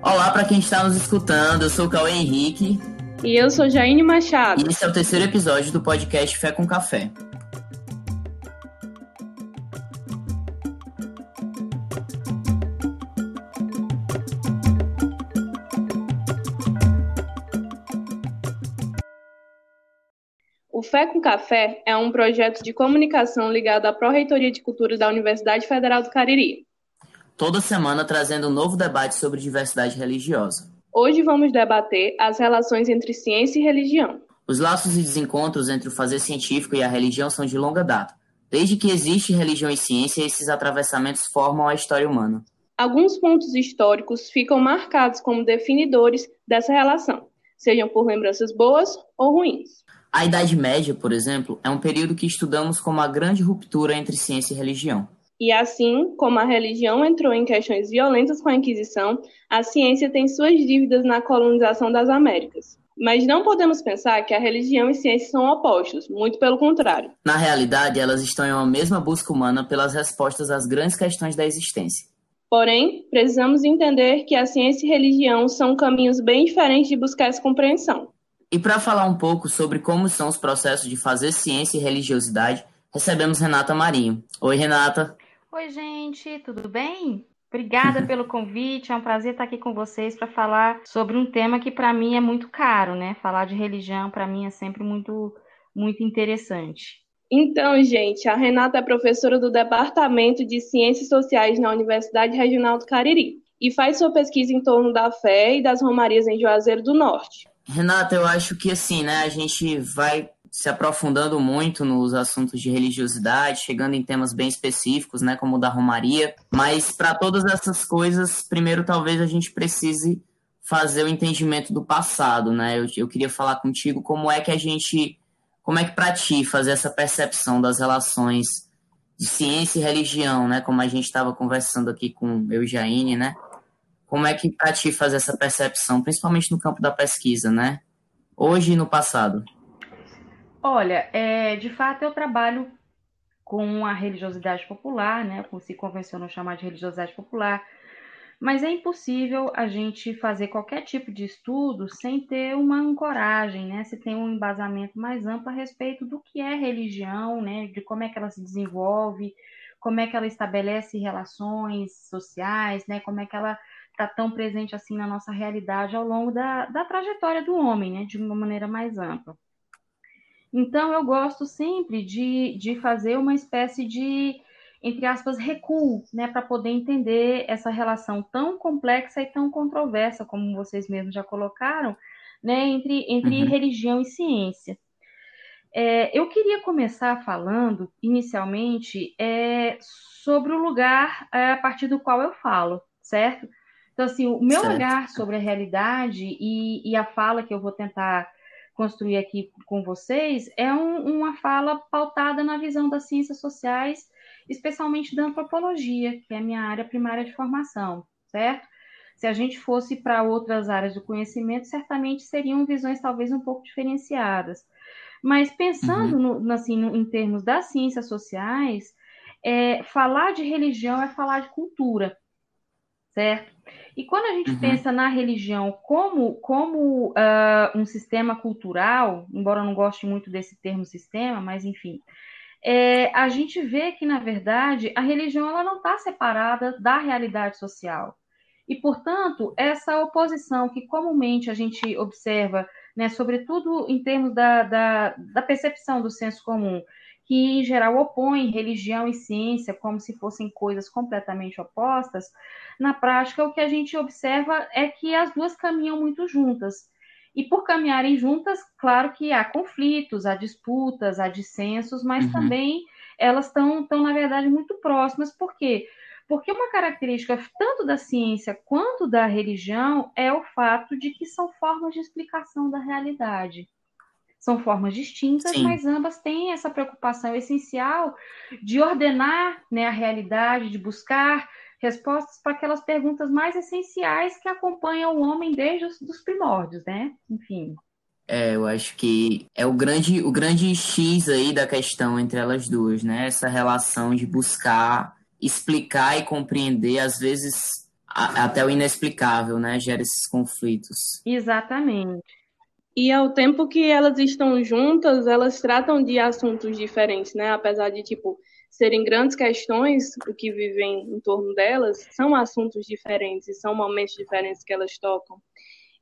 Olá para quem está nos escutando, eu sou o Cauê Henrique. E eu sou Jaine Machado. E esse é o terceiro episódio do podcast Fé com Café. Fé com Café é um projeto de comunicação ligado à Pró-Reitoria de Cultura da Universidade Federal do Cariri. Toda semana trazendo um novo debate sobre diversidade religiosa. Hoje vamos debater as relações entre ciência e religião. Os laços e desencontros entre o fazer científico e a religião são de longa data. Desde que existe religião e ciência, esses atravessamentos formam a história humana. Alguns pontos históricos ficam marcados como definidores dessa relação, sejam por lembranças boas ou ruins. A Idade Média, por exemplo, é um período que estudamos como a grande ruptura entre ciência e religião. E assim como a religião entrou em questões violentas com a Inquisição, a ciência tem suas dívidas na colonização das Américas. Mas não podemos pensar que a religião e ciência são opostos, muito pelo contrário. Na realidade, elas estão em uma mesma busca humana pelas respostas às grandes questões da existência. Porém, precisamos entender que a ciência e a religião são caminhos bem diferentes de buscar essa compreensão. E para falar um pouco sobre como são os processos de fazer ciência e religiosidade, recebemos Renata Marinho. Oi, Renata. Oi, gente, tudo bem? Obrigada pelo convite, é um prazer estar aqui com vocês para falar sobre um tema que para mim é muito caro, né? Falar de religião para mim é sempre muito muito interessante. Então, gente, a Renata é professora do Departamento de Ciências Sociais na Universidade Regional do Cariri e faz sua pesquisa em torno da fé e das romarias em Juazeiro do Norte. Renata, eu acho que assim, né, a gente vai se aprofundando muito nos assuntos de religiosidade, chegando em temas bem específicos, né, como o da Romaria. Mas para todas essas coisas, primeiro talvez a gente precise fazer o entendimento do passado, né? Eu, eu queria falar contigo como é que a gente, como é que para ti fazer essa percepção das relações de ciência e religião, né? Como a gente estava conversando aqui com eu e Jaine, né? Como é que para ti fazer essa percepção, principalmente no campo da pesquisa, né? Hoje e no passado. Olha, é, de fato eu trabalho com a religiosidade popular, né, como se convencionou chamar de religiosidade popular, mas é impossível a gente fazer qualquer tipo de estudo sem ter uma ancoragem, né, se tem um embasamento mais amplo a respeito do que é religião, né, de como é que ela se desenvolve, como é que ela estabelece relações sociais, né, como é que ela está tão presente assim na nossa realidade ao longo da, da trajetória do homem, né, de uma maneira mais ampla. Então, eu gosto sempre de, de fazer uma espécie de, entre aspas, recuo, né, para poder entender essa relação tão complexa e tão controversa, como vocês mesmos já colocaram, né, entre, entre uhum. religião e ciência. É, eu queria começar falando, inicialmente, é, sobre o lugar é, a partir do qual eu falo, certo? Então, assim, o meu certo. olhar sobre a realidade e, e a fala que eu vou tentar construir aqui com vocês é um, uma fala pautada na visão das ciências sociais, especialmente da antropologia, que é a minha área primária de formação, certo? Se a gente fosse para outras áreas do conhecimento, certamente seriam visões talvez um pouco diferenciadas. Mas pensando uhum. no, assim, no, em termos das ciências sociais, é, falar de religião é falar de cultura, certo? E quando a gente uhum. pensa na religião como, como uh, um sistema cultural, embora eu não goste muito desse termo sistema, mas enfim, é, a gente vê que, na verdade, a religião ela não está separada da realidade social. E, portanto, essa oposição que comumente a gente observa, né, sobretudo em termos da, da, da percepção do senso comum, que em geral opõem religião e ciência como se fossem coisas completamente opostas, na prática o que a gente observa é que as duas caminham muito juntas. E por caminharem juntas, claro que há conflitos, há disputas, há dissensos, mas uhum. também elas estão, na verdade, muito próximas. Por quê? Porque uma característica tanto da ciência quanto da religião é o fato de que são formas de explicação da realidade. São formas distintas, Sim. mas ambas têm essa preocupação essencial de ordenar né, a realidade, de buscar respostas para aquelas perguntas mais essenciais que acompanham o homem desde os dos primórdios, né? Enfim. É, eu acho que é o grande, o grande X aí da questão entre elas duas, né? Essa relação de buscar explicar e compreender, às vezes até o inexplicável, né? Gera esses conflitos. Exatamente. E ao tempo que elas estão juntas, elas tratam de assuntos diferentes, né? Apesar de, tipo, serem grandes questões, o que vivem em torno delas, são assuntos diferentes são momentos diferentes que elas tocam.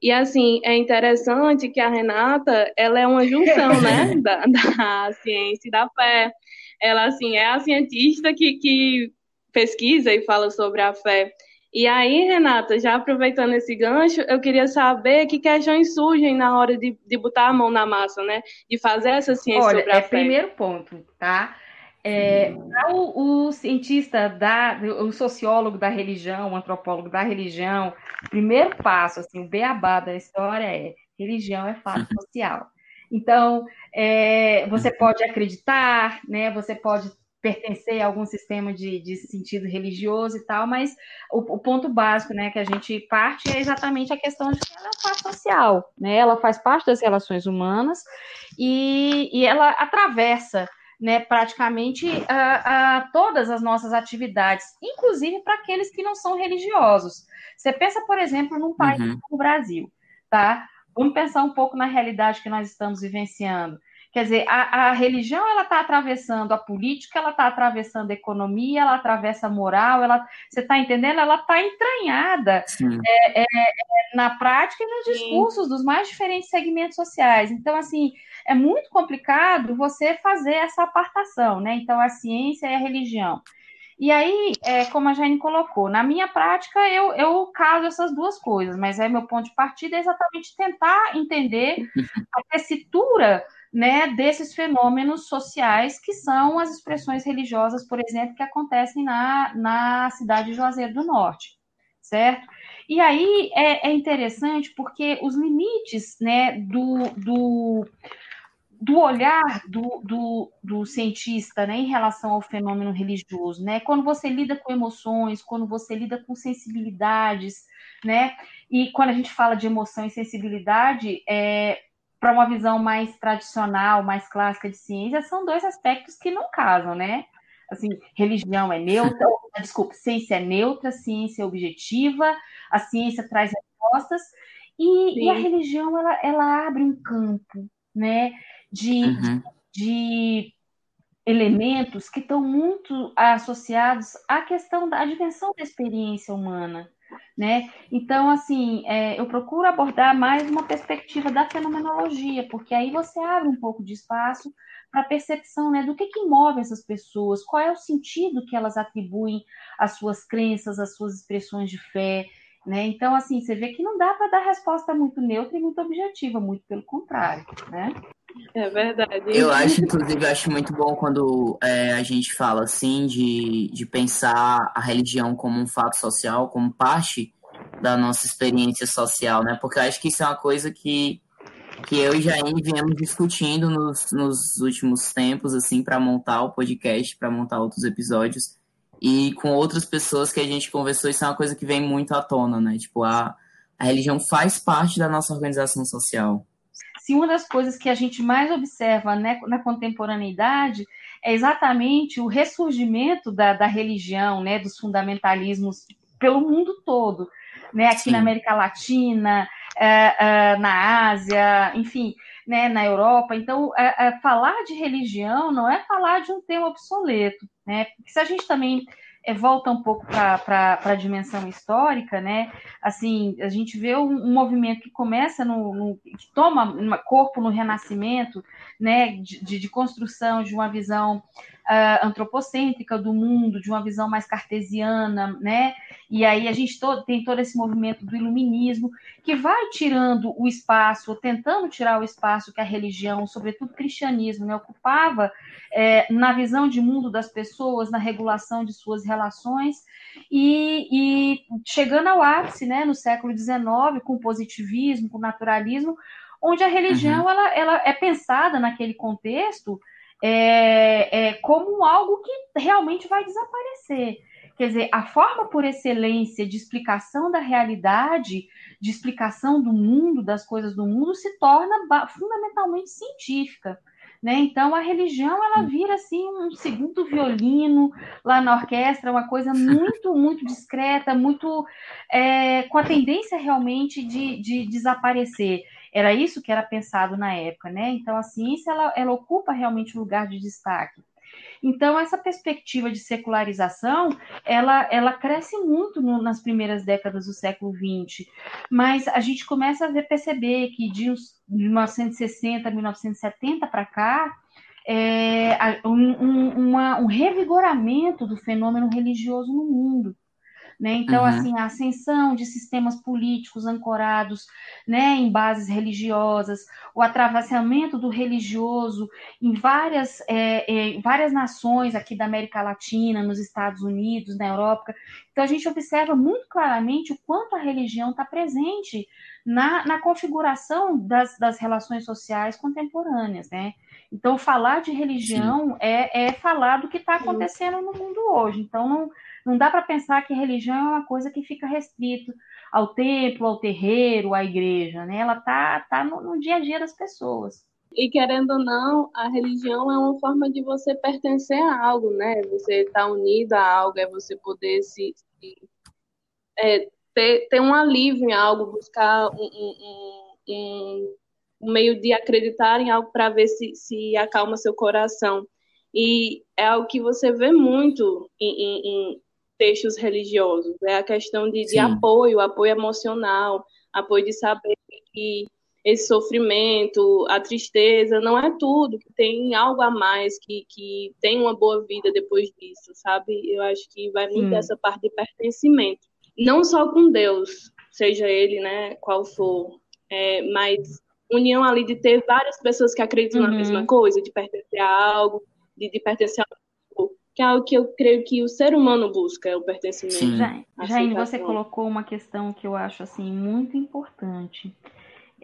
E assim, é interessante que a Renata, ela é uma junção, né, da, da ciência e da fé. Ela, assim, é a cientista que, que pesquisa e fala sobre a fé. E aí, Renata, já aproveitando esse gancho, eu queria saber que questões surgem na hora de, de botar a mão na massa, né? De fazer essa ciência Olha, sobre a é fé. primeiro ponto, tá? É, o, o, cientista, da, o sociólogo da religião, o antropólogo da religião, o primeiro passo, assim, o beabá da história é religião é fato social. Então, é, você pode acreditar, né, você pode pertencer a algum sistema de, de sentido religioso e tal, mas o, o, ponto básico né, que a gente parte é exatamente a questão de que ela é um fato social, né, ela faz parte das relações humanas e, e ela atravessa né, praticamente a, a, todas as nossas atividades, inclusive para aqueles que não são religiosos. Você pensa, por exemplo, num país uhum. como o Brasil, tá? Vamos pensar um pouco na realidade que nós estamos vivenciando. Quer dizer, a, a religião ela está atravessando a política, ela está atravessando a economia, ela atravessa a moral, ela, você está entendendo? Ela está entranhada é, é, é, na prática e nos discursos Sim. dos mais diferentes segmentos sociais. Então, assim, é muito complicado você fazer essa apartação, né? Então, a ciência e a religião. E aí, é, como a Jane colocou, na minha prática eu, eu caso essas duas coisas, mas é meu ponto de partida é exatamente tentar entender a tessitura né, desses fenômenos sociais que são as expressões religiosas, por exemplo, que acontecem na, na cidade de Juazeiro do Norte, certo? E aí é, é interessante porque os limites né, do, do, do olhar do, do, do, cientista né, em relação ao fenômeno religioso, né? Quando você lida com emoções, quando você lida com sensibilidades, né? E quando a gente fala de emoção e sensibilidade, é, para uma visão mais tradicional, mais clássica de ciência, são dois aspectos que não casam, né? Assim, religião é neutra, desculpa, ciência é neutra, ciência é objetiva, a ciência traz respostas, e, e a religião, ela, ela abre um campo, né, de, uhum. de elementos que estão muito associados à questão da dimensão da experiência humana, né? Então, assim, é, eu procuro abordar mais uma perspectiva da fenomenologia, porque aí você abre um pouco de espaço para a percepção né, do que, que move essas pessoas, qual é o sentido que elas atribuem às suas crenças, às suas expressões de fé. Né? Então, assim, você vê que não dá para dar resposta muito neutra e muito objetiva, muito pelo contrário. Né? É verdade. Eu acho, inclusive, acho muito bom quando é, a gente fala assim de, de pensar a religião como um fato social, como parte da nossa experiência social, né? Porque eu acho que isso é uma coisa que, que eu e Jair viemos discutindo nos, nos últimos tempos, assim, para montar o podcast, para montar outros episódios. E com outras pessoas que a gente conversou, isso é uma coisa que vem muito à tona, né? Tipo, a, a religião faz parte da nossa organização social se uma das coisas que a gente mais observa né, na contemporaneidade é exatamente o ressurgimento da, da religião, né, dos fundamentalismos pelo mundo todo, né, aqui Sim. na América Latina, é, é, na Ásia, enfim, né, na Europa. Então, é, falar de religião não é falar de um tema obsoleto, né? Porque se a gente também é, volta um pouco para a dimensão histórica, né? Assim, a gente vê um, um movimento que começa no, no, que toma corpo no Renascimento, né? De, de, de construção de uma visão uh, antropocêntrica do mundo, de uma visão mais cartesiana, né? E aí a gente todo, tem todo esse movimento do iluminismo que vai tirando o espaço, tentando tirar o espaço que a religião, sobretudo o cristianismo, né, ocupava é, na visão de mundo das pessoas, na regulação de suas relações, e, e chegando ao ápice, né, no século XIX, com o positivismo, com o naturalismo, onde a religião uhum. ela, ela é pensada naquele contexto é, é, como algo que realmente vai desaparecer. Quer dizer, a forma por excelência de explicação da realidade, de explicação do mundo, das coisas do mundo, se torna fundamentalmente científica. Né? Então a religião ela vira assim um segundo violino lá na orquestra, uma coisa muito muito discreta, muito é, com a tendência realmente de, de desaparecer. Era isso que era pensado na época, né? Então a ciência ela, ela ocupa realmente um lugar de destaque. Então, essa perspectiva de secularização, ela, ela cresce muito no, nas primeiras décadas do século XX, mas a gente começa a ver, perceber que de, uns, de 1960 a 1970 para cá, é, um, um, uma, um revigoramento do fenômeno religioso no mundo. Né? Então, uhum. assim, a ascensão de sistemas políticos ancorados né, em bases religiosas, o atravessamento do religioso em várias, é, é, várias nações aqui da América Latina, nos Estados Unidos, na Europa. Então, a gente observa muito claramente o quanto a religião está presente na, na configuração das, das relações sociais contemporâneas. Né? Então, falar de religião é, é falar do que está acontecendo no mundo hoje. Então, não não dá para pensar que religião é uma coisa que fica restrito ao templo, ao terreiro, à igreja, né? Ela tá, tá no, no dia a dia das pessoas. E querendo ou não, a religião é uma forma de você pertencer a algo, né? Você estar tá unido a algo, é você poder se, se é, ter, ter um alívio em algo, buscar um, um, um, um meio de acreditar em algo para ver se, se acalma seu coração. E é algo que você vê muito em, em, textos religiosos, é a questão de, de apoio, apoio emocional, apoio de saber que esse sofrimento, a tristeza, não é tudo, que tem algo a mais, que, que tem uma boa vida depois disso, sabe? Eu acho que vai muito dessa parte de pertencimento. Não só com Deus, seja ele, né, qual for, é, mas união ali de ter várias pessoas que acreditam uhum. na mesma coisa, de pertencer a algo, de, de pertencer a que é algo que eu creio que o ser humano busca, é o pertencimento. Sim. Jaine, você colocou uma questão que eu acho assim muito importante.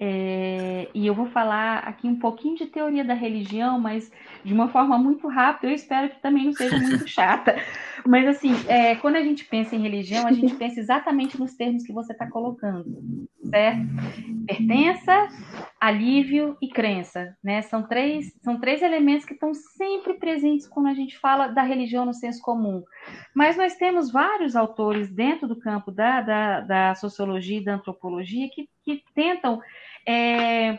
É, e eu vou falar aqui um pouquinho de teoria da religião, mas de uma forma muito rápida. Eu espero que também não seja muito chata. Mas, assim, é, quando a gente pensa em religião, a gente pensa exatamente nos termos que você está colocando, certo? Pertença, alívio e crença, né? São três, são três elementos que estão sempre presentes quando a gente fala da religião no senso comum. Mas nós temos vários autores dentro do campo da, da, da sociologia e da antropologia que, que tentam é,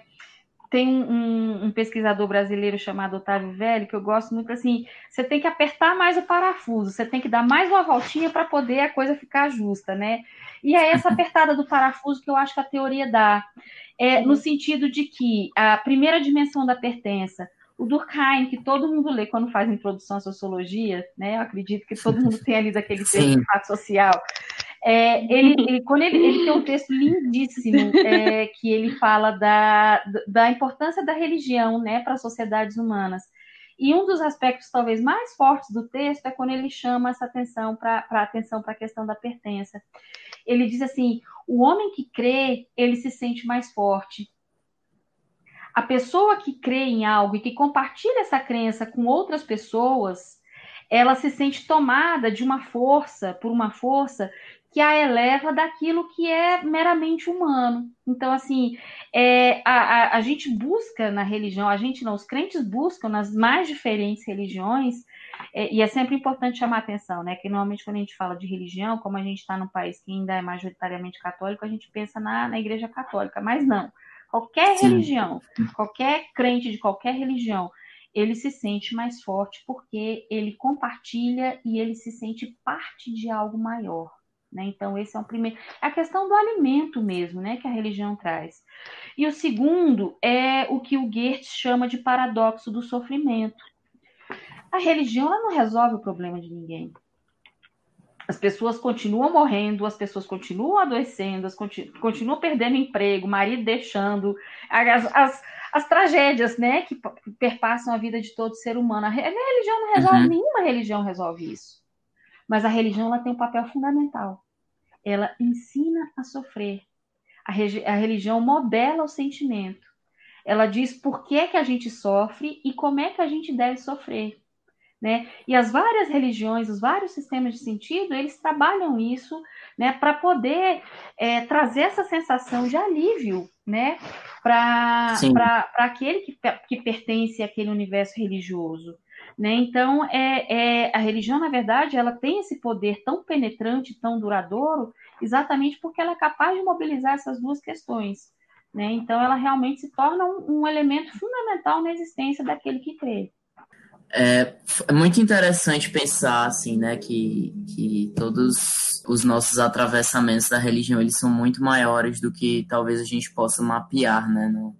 tem um, um, pesquisador brasileiro chamado Otávio Velho, que eu gosto muito assim, você tem que apertar mais o parafuso, você tem que dar mais uma voltinha para poder a coisa ficar justa, né? E é essa apertada do parafuso que eu acho que a teoria dá, é, no sentido de que a primeira dimensão da pertença, o Durkheim, que todo mundo lê quando faz introdução à sociologia, né? Eu acredito que todo mundo tem ali daquele texto social. É, ele, ele, quando ele, ele, tem um texto lindíssimo é, que ele fala da, da importância da religião né, para as sociedades humanas. E um dos aspectos talvez mais fortes do texto é quando ele chama essa atenção para a atenção para a questão da pertença. Ele diz assim: o homem que crê, ele se sente mais forte. A pessoa que crê em algo e que compartilha essa crença com outras pessoas, ela se sente tomada de uma força, por uma força que a eleva daquilo que é meramente humano. Então, assim, é, a, a, a, gente busca na religião, a gente não, os crentes buscam nas mais diferentes religiões, é, e é sempre importante chamar atenção, né? Que normalmente quando a gente fala de religião, como a gente está num país que ainda é majoritariamente católico, a gente pensa na, na igreja católica, mas não. Qualquer Sim. religião, qualquer crente de qualquer religião, ele se sente mais forte porque ele compartilha e ele se sente parte de algo maior. Né? Então, esse é o primeiro. É a questão do alimento mesmo, né, que a religião traz. E o segundo é o que o Goethe chama de paradoxo do sofrimento. A religião não resolve o problema de ninguém. As pessoas continuam morrendo, as pessoas continuam adoecendo, as continu continuam perdendo emprego, marido deixando, as, as, as tragédias né, que perpassam a vida de todo ser humano. A religião não resolve, uhum. nenhuma religião resolve isso. Mas a religião ela tem um papel fundamental. Ela ensina a sofrer. A, a religião modela o sentimento. Ela diz por que, que a gente sofre e como é que a gente deve sofrer. Né? E as várias religiões, os vários sistemas de sentido, eles trabalham isso né, para poder é, trazer essa sensação de alívio né, para aquele que, que pertence àquele universo religioso. Né? Então, é, é, a religião, na verdade, ela tem esse poder tão penetrante, tão duradouro, exatamente porque ela é capaz de mobilizar essas duas questões. Né? Então, ela realmente se torna um, um elemento fundamental na existência daquele que crê. É, é, muito interessante pensar assim, né, que, que todos os nossos atravessamentos da religião eles são muito maiores do que talvez a gente possa mapear, né, no,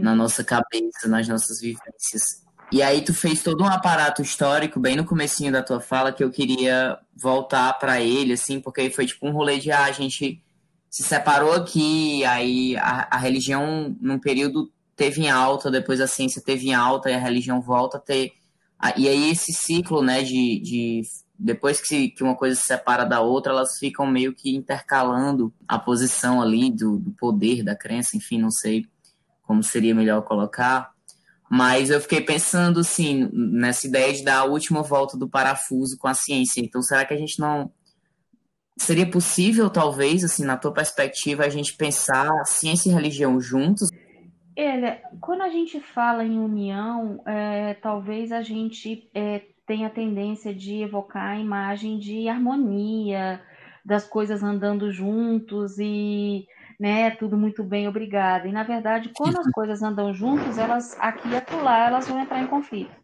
na nossa cabeça, nas nossas vivências. E aí tu fez todo um aparato histórico bem no comecinho da tua fala que eu queria voltar para ele, assim, porque foi tipo um rolê de ah, a gente se separou aqui, aí a, a religião num período teve em alta, depois a ciência teve em alta e a religião volta a ter e aí esse ciclo, né, de, de depois que, que uma coisa se separa da outra, elas ficam meio que intercalando a posição ali do, do poder, da crença, enfim, não sei como seria melhor colocar. Mas eu fiquei pensando, assim, nessa ideia de dar a última volta do parafuso com a ciência. Então, será que a gente não. Seria possível, talvez, assim, na tua perspectiva, a gente pensar ciência e religião juntos? Olha, quando a gente fala em união, é, talvez a gente é, tenha tendência de evocar a imagem de harmonia, das coisas andando juntos e né, tudo muito bem, obrigada. E na verdade, quando as coisas andam juntas, elas aqui e acolá, elas vão entrar em conflito,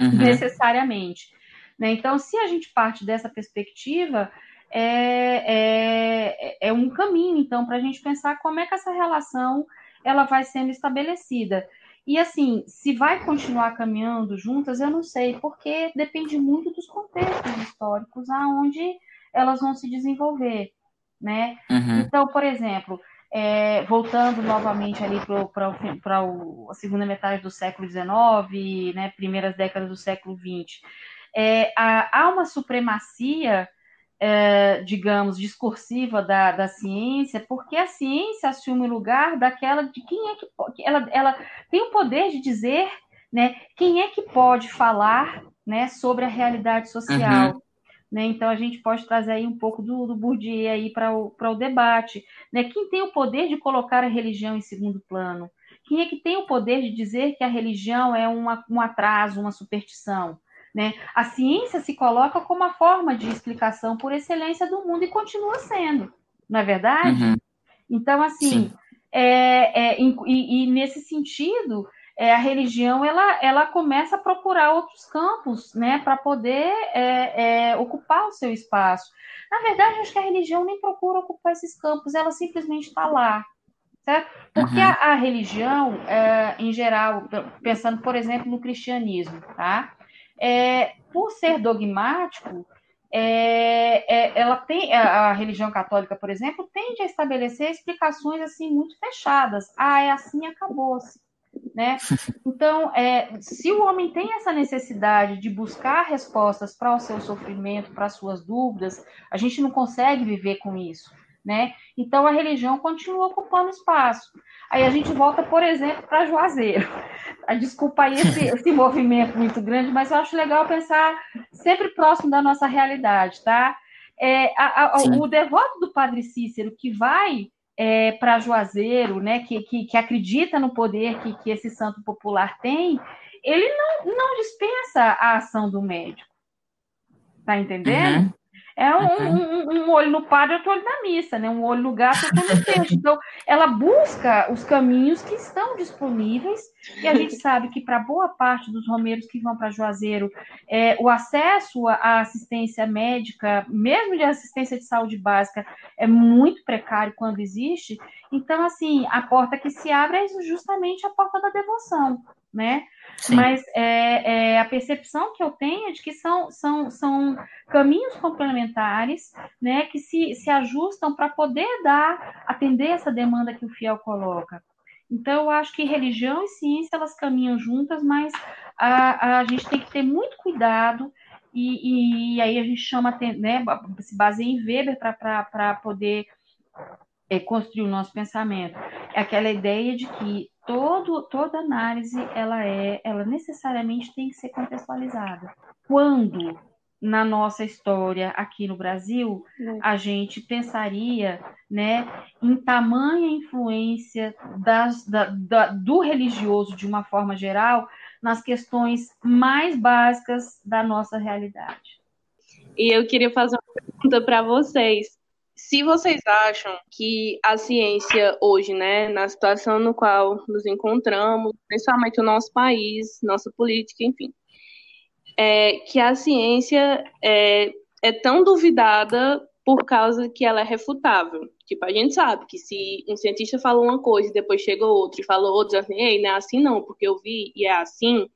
uhum. necessariamente. Né? Então, se a gente parte dessa perspectiva, é, é, é um caminho, então, para a gente pensar como é que essa relação ela vai sendo estabelecida. E assim, se vai continuar caminhando juntas, eu não sei, porque depende muito dos contextos históricos aonde elas vão se desenvolver, né? Uhum. Então, por exemplo, é, voltando novamente ali para a segunda metade do século XIX, né, primeiras décadas do século XX, é, há, há uma supremacia é, digamos, discursiva da, da ciência, porque a ciência assume o lugar daquela de quem é que ela, ela tem o poder de dizer né, quem é que pode falar né, sobre a realidade social. Uhum. Né? Então a gente pode trazer aí um pouco do, do Bourdieu aí para o, o debate. Né? Quem tem o poder de colocar a religião em segundo plano? Quem é que tem o poder de dizer que a religião é uma, um atraso, uma superstição? Né? A ciência se coloca como a forma de explicação por excelência do mundo e continua sendo, não é verdade? Uhum. Então, assim, é, é, e, e, nesse sentido, é, a religião ela, ela começa a procurar outros campos né, para poder é, é, ocupar o seu espaço. Na verdade, acho que a religião nem procura ocupar esses campos, ela simplesmente está lá. Certo? Porque uhum. a, a, religião, é, em geral, pensando, por exemplo, no cristianismo, tá? é, por ser dogmático, é, é, ela tem a, religião católica, por exemplo, tende a estabelecer explicações assim muito fechadas. Ah, é assim, acabou-se. Né? Então, é, se o homem tem essa necessidade de buscar respostas para o seu sofrimento, para as suas dúvidas, a gente não consegue viver com isso né? Então a religião continua ocupando espaço. Aí a gente volta, por exemplo, para Juazeiro. Ah, desculpa aí esse, esse movimento muito grande, mas eu acho legal pensar sempre próximo da nossa realidade, tá? É, a, a, o devoto do Padre Cícero que vai é, para Juazeiro, né, que, que, que, acredita no poder que, que esse santo popular tem, ele não, não dispensa a ação do médico. Tá entendendo? Uhum. É um, um, um, olho no padre, outro olho na missa, né? Um olho no gato, outro no peixe. Então, ela busca os caminhos que estão disponíveis, e a gente sabe que para boa parte dos romeiros que vão para Juazeiro, é, o acesso à assistência médica, mesmo de assistência de saúde básica, é muito precário quando existe. Então, assim, a porta que se abre é justamente a porta da devoção, né? Mas é, é, a percepção que eu tenho é de que são, são, são caminhos complementares né, que se, se ajustam para poder dar, atender essa demanda que o fiel coloca. Então, eu acho que religião e ciência elas caminham juntas, mas a, a gente tem que ter muito cuidado e, e aí a gente chama, né, se baseia em Weber para poder é, construir o nosso pensamento. É aquela ideia de que todo, toda análise ela é, ela necessariamente tem que ser contextualizada. Quando na nossa história aqui no Brasil, é. a gente pensaria né, em tamanha influência das, da, da, do religioso, de uma forma geral, nas questões mais básicas da nossa realidade. E eu queria fazer uma pergunta para vocês. Se vocês acham que a ciência hoje, né, na situação no qual nos encontramos, principalmente o nosso país, nossa política, enfim, é, que a ciência é, é tão duvidada por causa que ela é refutável. Tipo, a gente sabe que se um cientista falou uma coisa e depois chegou outro e falou outro, assim, ei, não é assim não, porque eu vi e é assim,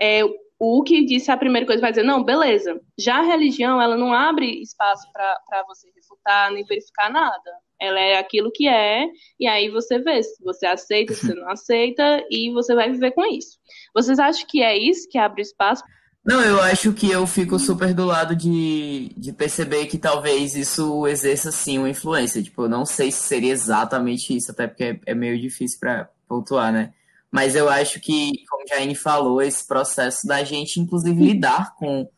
é, o que disse a primeira coisa vai dizer, não, beleza. Já a religião, ela não abre espaço para você refutar nem verificar nada. Ela é aquilo que é, e aí você vê se você aceita, se você não aceita, e você vai viver com isso. Vocês acham que é isso que abre espaço? Não, eu acho que eu fico super do lado de, de perceber que talvez isso exerça sim uma influência. Tipo, eu não sei se seria exatamente isso, até porque é, é meio difícil para pontuar, né? Mas eu acho que, como a Jaine falou, esse processo da gente, inclusive, lidar com,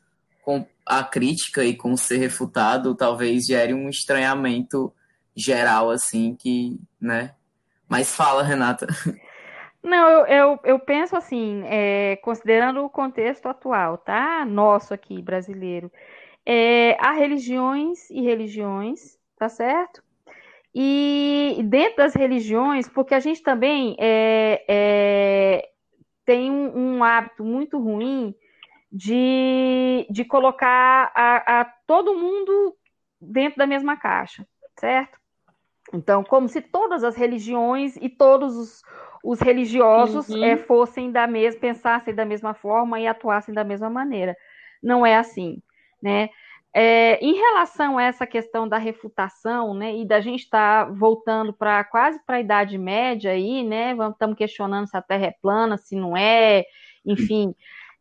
com a crítica e com ser refutado, talvez gere um estranhamento geral, assim, que, né? Mas fala, Renata. Não, eu, eu, eu penso assim, é, considerando o contexto atual, tá? Nosso aqui, brasileiro. É, há religiões e religiões, tá certo? E dentro das religiões, porque a gente também é, é, tem um, um, hábito muito ruim de, de colocar a, a todo mundo dentro da mesma caixa, certo? Então, como se todas as religiões e todos os, os religiosos uhum. é, fossem da mesma, pensassem da mesma forma e atuassem da mesma maneira. Não é assim, né? É, em relação a essa questão da refutação, né, e da gente estar tá voltando para quase para a Idade Média aí, né, estamos questionando se a Terra é plana, se não é, enfim,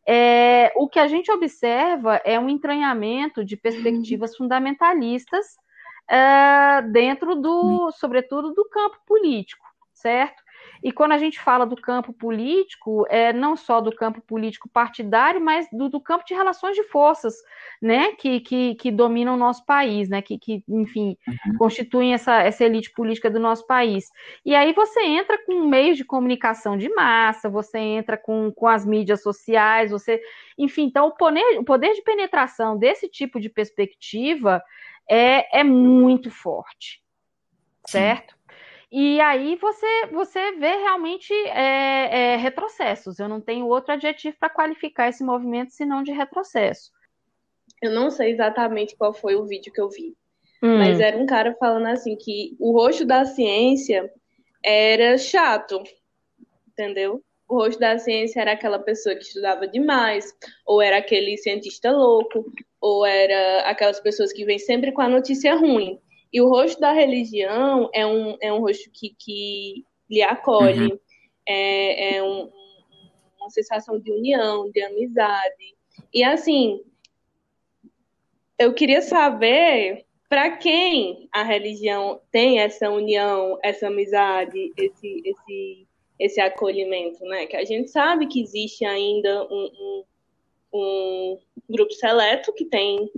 é, o que a gente observa é um entranhamento de perspectivas fundamentalistas é, dentro do, sobretudo, do campo político, certo? E quando a gente fala do campo político, é não só do campo político partidário, mas do, do campo de relações de forças, né, que, que, que dominam o nosso país, né, que, que enfim, uhum. constituem essa, essa elite política do nosso país. E aí você entra com meios de comunicação de massa, você entra com, com as mídias sociais, você, enfim, então o poder, o poder de penetração desse tipo de perspectiva é, é muito forte, certo? E aí você, você vê realmente é, é, retrocessos. Eu não tenho outro adjetivo para qualificar esse movimento senão de retrocesso. Eu não sei exatamente qual foi o vídeo que eu vi, hum. mas era um cara falando assim que o rosto da ciência era chato, entendeu? O rosto da ciência era aquela pessoa que estudava demais, ou era aquele cientista louco, ou era aquelas pessoas que vêm sempre com a notícia ruim. E o rosto da religião é um, é um rosto que, que lhe acolhe, uhum. é, é um, uma sensação de união, de amizade. E assim, eu queria saber para quem a religião tem essa união, essa amizade, esse, esse, esse acolhimento, né? Que a gente sabe que existe ainda um, um, um grupo seleto que tem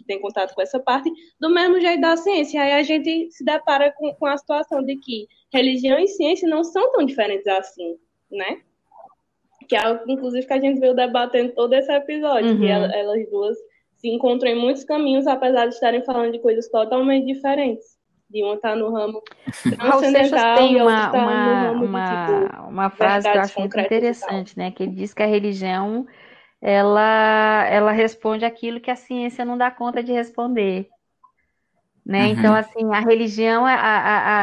que tem contato com essa parte, do mesmo jeito da ciência. Aí a gente se depara com, com a situação de que religião e ciência não são tão diferentes assim, né? Que é algo, inclusive, que a gente veio debatendo todo esse episódio, uhum. que elas duas se encontram em muitos caminhos, apesar de estarem falando de coisas totalmente diferentes. De uma estar tá no ramo transcendental tem outra tá uma, no ramo uma, tipo, uma frase que eu acho muito interessante, né? Que ele diz que a religião ela, ela responde aquilo que a ciência não dá conta de responder. Né? Uhum. Então, assim, a religião, a, a,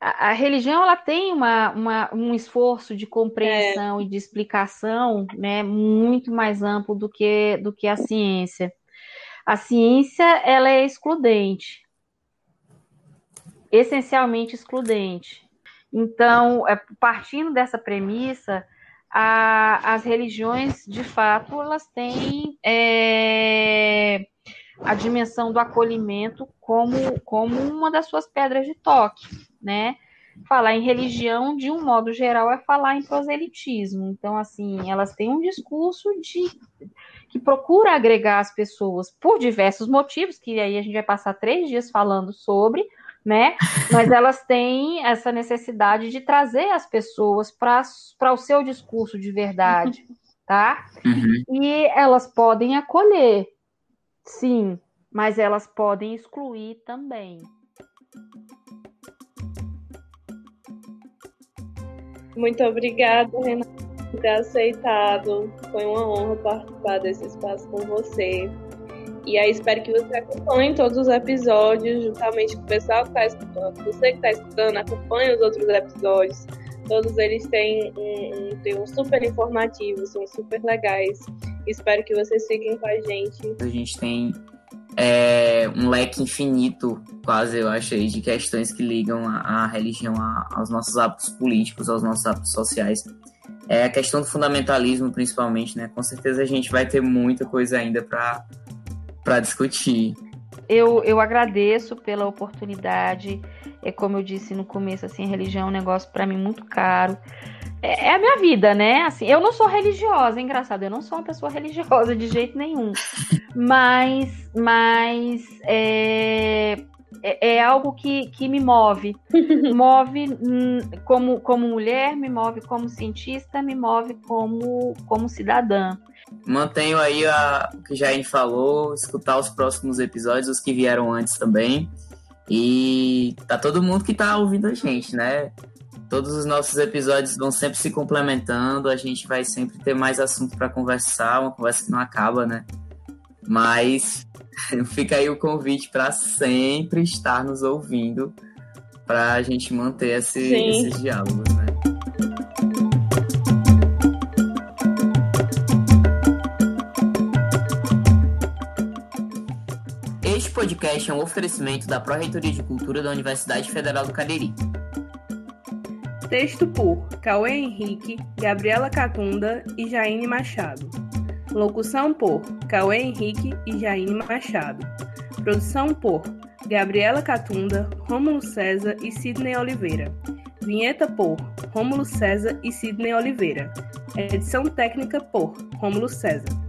a, a, religião ela tem uma, uma, um esforço de compreensão é. e de explicação né, muito mais amplo do que, do que a ciência. A ciência ela é excludente, essencialmente excludente. Então, é, partindo dessa premissa, a, as religiões, de fato, elas têm é, a dimensão do acolhimento como, como uma das suas pedras de toque, né? falar em religião, de um modo geral, é falar em proselitismo. Então, assim, elas têm um discurso de que procura agregar as pessoas por diversos motivos, que aí a gente vai passar três dias falando sobre, né? Mas elas têm essa necessidade de trazer as pessoas para o seu discurso de verdade, tá? Uhum. E elas podem acolher, sim, mas elas podem excluir também. Muito obrigada, Renata, por ter aceitado. Foi uma honra participar desse espaço com você. E aí espero que você acompanhe todos os episódios, juntamente com o pessoal que está escutando. Você que está escutando, acompanhe os outros episódios. Todos eles têm um, um, super informativo, são super legais. Espero que vocês fiquem com a gente. A gente tem é, um leque infinito, quase eu acho, de questões que ligam a, a religião a, aos nossos hábitos políticos, aos nossos hábitos sociais. É a questão do fundamentalismo, principalmente, né? Com certeza a gente vai ter muita coisa ainda para para discutir. Eu, eu agradeço pela oportunidade. É como eu disse no começo, assim, religião é um negócio para mim muito caro. É, é, a minha vida, né? Assim, eu não sou religiosa, é engraçado, eu não sou uma pessoa religiosa de jeito nenhum. Mas, mas é, é, é algo que, que me move. move hum, como, como mulher, me move como cientista, me move como, como cidadã. Mantenho aí a, o que Jaine falou, escutar os próximos episódios, os que vieram antes também. E tá todo mundo que tá ouvindo a gente, né? Todos os nossos episódios vão sempre se complementando, a gente vai sempre ter mais assunto para conversar, uma conversa que não acaba, né? Mas fica aí o convite para sempre estar nos ouvindo, para a gente manter esse, esses diálogos, né? Podcast é um oferecimento da Pró-Reitoria de Cultura da Universidade Federal do Cariri. Texto por Cauê Henrique, Gabriela Catunda e Jaine Machado. Locução por Cauê Henrique e Jaine Machado. Produção por Gabriela Catunda, Rômulo César e Sidney Oliveira. Vinheta por Rômulo César e Sidney Oliveira. Edição técnica por Rômulo César.